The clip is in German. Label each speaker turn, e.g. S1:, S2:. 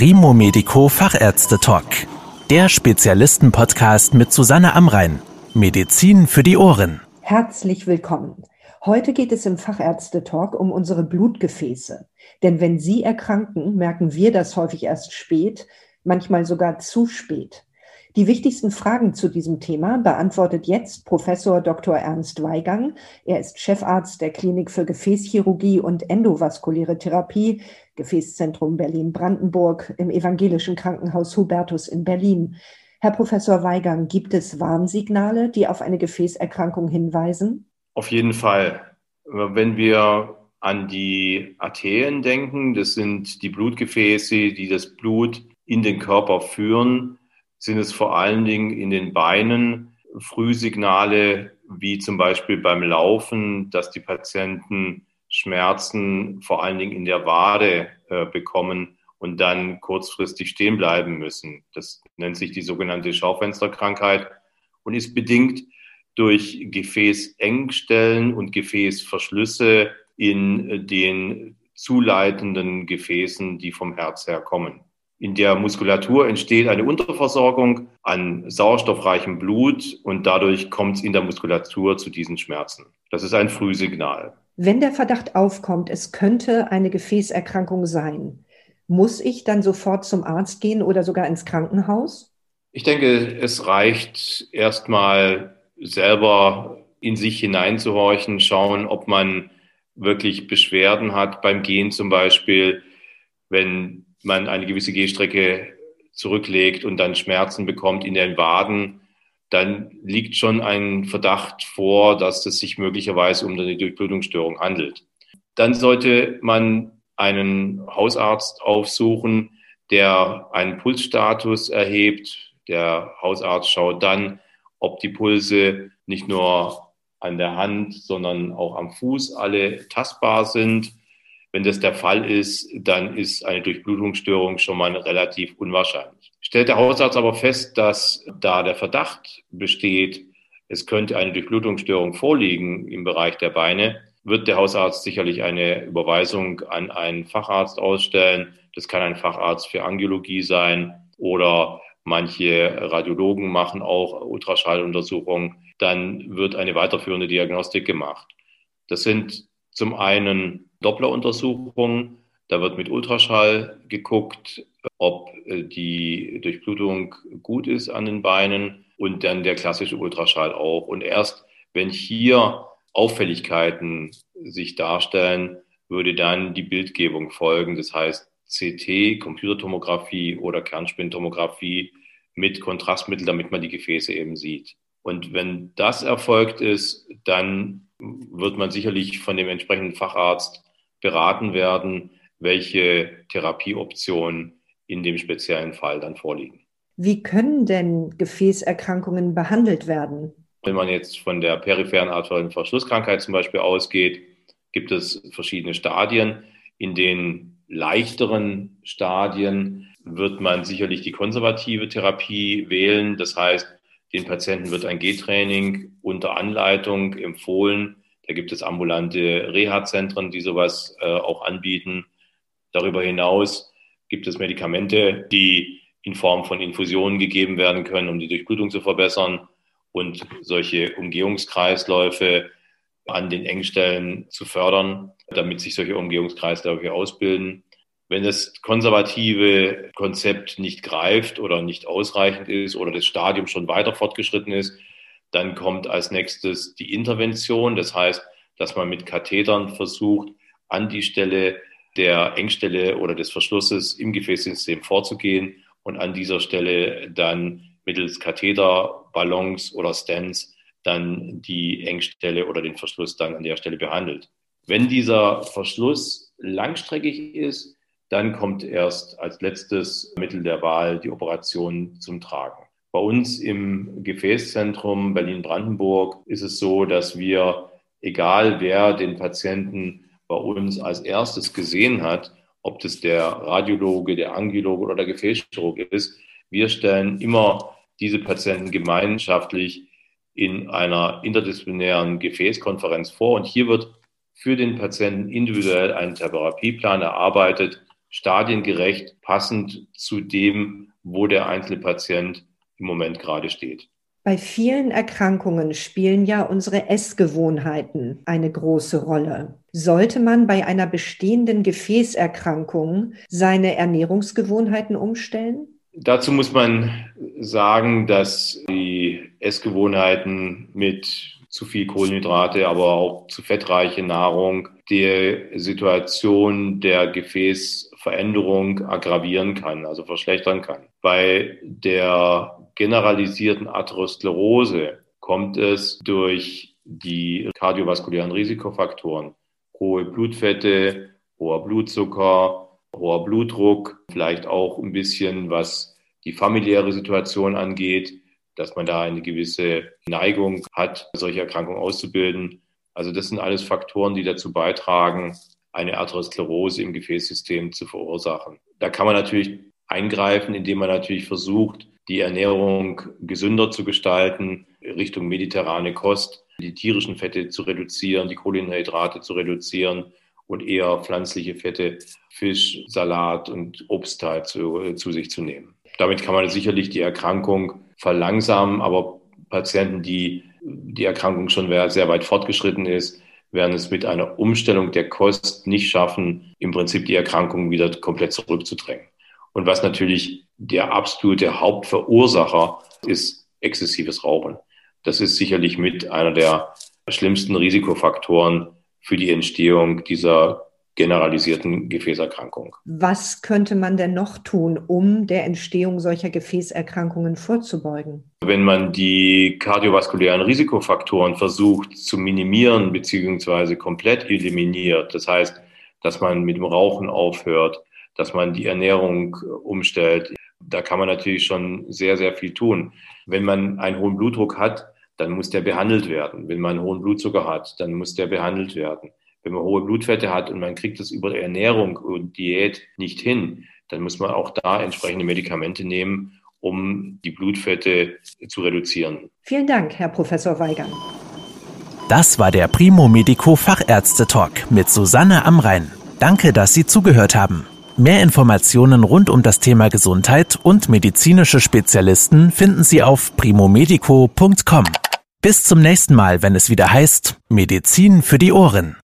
S1: Primo Medico Fachärzte Talk. Der Spezialisten-Podcast mit Susanne Amrein. Medizin für die Ohren.
S2: Herzlich willkommen. Heute geht es im Fachärzte-Talk um unsere Blutgefäße. Denn wenn sie erkranken, merken wir das häufig erst spät, manchmal sogar zu spät. Die wichtigsten Fragen zu diesem Thema beantwortet jetzt Professor Dr. Ernst Weigang. Er ist Chefarzt der Klinik für Gefäßchirurgie und endovaskuläre Therapie, Gefäßzentrum Berlin-Brandenburg im evangelischen Krankenhaus Hubertus in Berlin. Herr Professor Weigang, gibt es Warnsignale, die auf eine Gefäßerkrankung hinweisen?
S3: Auf jeden Fall. Wenn wir an die Arterien denken, das sind die Blutgefäße, die das Blut in den Körper führen, sind es vor allen Dingen in den Beinen Frühsignale, wie zum Beispiel beim Laufen, dass die Patienten Schmerzen vor allen Dingen in der Wade äh, bekommen und dann kurzfristig stehen bleiben müssen. Das nennt sich die sogenannte Schaufensterkrankheit und ist bedingt durch Gefäßengstellen und Gefäßverschlüsse in den zuleitenden Gefäßen, die vom Herz her kommen. In der Muskulatur entsteht eine Unterversorgung an sauerstoffreichem Blut und dadurch kommt es in der Muskulatur zu diesen Schmerzen. Das ist ein Frühsignal.
S2: Wenn der Verdacht aufkommt, es könnte eine Gefäßerkrankung sein, muss ich dann sofort zum Arzt gehen oder sogar ins Krankenhaus?
S3: Ich denke, es reicht erstmal selber in sich hineinzuhorchen, schauen, ob man wirklich Beschwerden hat beim Gehen zum Beispiel, wenn man eine gewisse Gehstrecke zurücklegt und dann Schmerzen bekommt in den Waden, dann liegt schon ein Verdacht vor, dass es sich möglicherweise um eine Durchblutungsstörung handelt. Dann sollte man einen Hausarzt aufsuchen, der einen Pulsstatus erhebt. Der Hausarzt schaut dann, ob die Pulse nicht nur an der Hand, sondern auch am Fuß alle tastbar sind wenn das der Fall ist, dann ist eine Durchblutungsstörung schon mal relativ unwahrscheinlich. Stellt der Hausarzt aber fest, dass da der Verdacht besteht, es könnte eine Durchblutungsstörung vorliegen im Bereich der Beine, wird der Hausarzt sicherlich eine Überweisung an einen Facharzt ausstellen. Das kann ein Facharzt für Angiologie sein oder manche Radiologen machen auch Ultraschalluntersuchungen. Dann wird eine weiterführende Diagnostik gemacht. Das sind zum einen Doppleruntersuchungen. Da wird mit Ultraschall geguckt, ob äh, die Durchblutung gut ist an den Beinen und dann der klassische Ultraschall auch. Und erst wenn hier Auffälligkeiten sich darstellen, würde dann die Bildgebung folgen. Das heißt CT, Computertomographie oder Kernspintomographie mit Kontrastmittel, damit man die Gefäße eben sieht. Und wenn das erfolgt ist, dann wird man sicherlich von dem entsprechenden Facharzt beraten werden, welche Therapieoptionen in dem speziellen Fall dann vorliegen.
S2: Wie können denn Gefäßerkrankungen behandelt werden?
S3: Wenn man jetzt von der peripheren arteriellen Verschlusskrankheit zum Beispiel ausgeht, gibt es verschiedene Stadien. In den leichteren Stadien wird man sicherlich die konservative Therapie wählen. Das heißt, den Patienten wird ein G-Training unter Anleitung empfohlen. Da gibt es ambulante Reha-Zentren, die sowas äh, auch anbieten. Darüber hinaus gibt es Medikamente, die in Form von Infusionen gegeben werden können, um die Durchblutung zu verbessern und solche Umgehungskreisläufe an den Engstellen zu fördern, damit sich solche Umgehungskreisläufe ausbilden. Wenn das konservative Konzept nicht greift oder nicht ausreichend ist oder das Stadium schon weiter fortgeschritten ist, dann kommt als nächstes die Intervention. Das heißt, dass man mit Kathetern versucht, an die Stelle der Engstelle oder des Verschlusses im Gefäßsystem vorzugehen und an dieser Stelle dann mittels Katheterballons oder Stents dann die Engstelle oder den Verschluss dann an der Stelle behandelt. Wenn dieser Verschluss langstreckig ist, dann kommt erst als letztes Mittel der Wahl die Operation zum Tragen. Bei uns im Gefäßzentrum Berlin-Brandenburg ist es so, dass wir, egal wer den Patienten bei uns als erstes gesehen hat, ob das der Radiologe, der Angiologe oder der Gefäßchirurg ist, wir stellen immer diese Patienten gemeinschaftlich in einer interdisziplinären Gefäßkonferenz vor. Und hier wird für den Patienten individuell ein Therapieplan erarbeitet stadiengerecht, passend zu dem, wo der einzelne Patient im Moment gerade steht.
S2: Bei vielen Erkrankungen spielen ja unsere Essgewohnheiten eine große Rolle. Sollte man bei einer bestehenden Gefäßerkrankung seine Ernährungsgewohnheiten umstellen?
S3: Dazu muss man sagen, dass die Essgewohnheiten mit zu viel Kohlenhydrate, aber auch zu fettreiche Nahrung die Situation der Gefäßveränderung aggravieren kann, also verschlechtern kann. Bei der generalisierten Atherosklerose kommt es durch die kardiovaskulären Risikofaktoren, hohe Blutfette, hoher Blutzucker, hoher Blutdruck, vielleicht auch ein bisschen, was die familiäre Situation angeht, dass man da eine gewisse Neigung hat, solche Erkrankungen auszubilden. Also das sind alles Faktoren, die dazu beitragen, eine Atherosklerose im Gefäßsystem zu verursachen. Da kann man natürlich eingreifen, indem man natürlich versucht, die Ernährung gesünder zu gestalten, Richtung mediterrane Kost, die tierischen Fette zu reduzieren, die Kohlenhydrate zu reduzieren und eher pflanzliche Fette, Fisch, Salat und Obst halt zu, zu sich zu nehmen. Damit kann man sicherlich die Erkrankung verlangsamen, aber Patienten, die die Erkrankung schon sehr weit fortgeschritten ist, werden es mit einer Umstellung der Kost nicht schaffen, im Prinzip die Erkrankung wieder komplett zurückzudrängen. Und was natürlich der absolute Hauptverursacher ist, exzessives Rauchen. Das ist sicherlich mit einer der schlimmsten Risikofaktoren für die Entstehung dieser generalisierten Gefäßerkrankung.
S2: Was könnte man denn noch tun, um der Entstehung solcher Gefäßerkrankungen vorzubeugen?
S3: Wenn man die kardiovaskulären Risikofaktoren versucht zu minimieren bzw. komplett eliminiert, das heißt, dass man mit dem Rauchen aufhört, dass man die Ernährung umstellt, da kann man natürlich schon sehr, sehr viel tun. Wenn man einen hohen Blutdruck hat, dann muss der behandelt werden. Wenn man einen hohen Blutzucker hat, dann muss der behandelt werden wenn man hohe Blutfette hat und man kriegt das über Ernährung und Diät nicht hin, dann muss man auch da entsprechende Medikamente nehmen, um die Blutfette zu reduzieren.
S2: Vielen Dank, Herr Professor Weigern.
S1: Das war der Primo Medico Fachärzte Talk mit Susanne Amrein. Danke, dass Sie zugehört haben. Mehr Informationen rund um das Thema Gesundheit und medizinische Spezialisten finden Sie auf primomedico.com. Bis zum nächsten Mal, wenn es wieder heißt Medizin für die Ohren.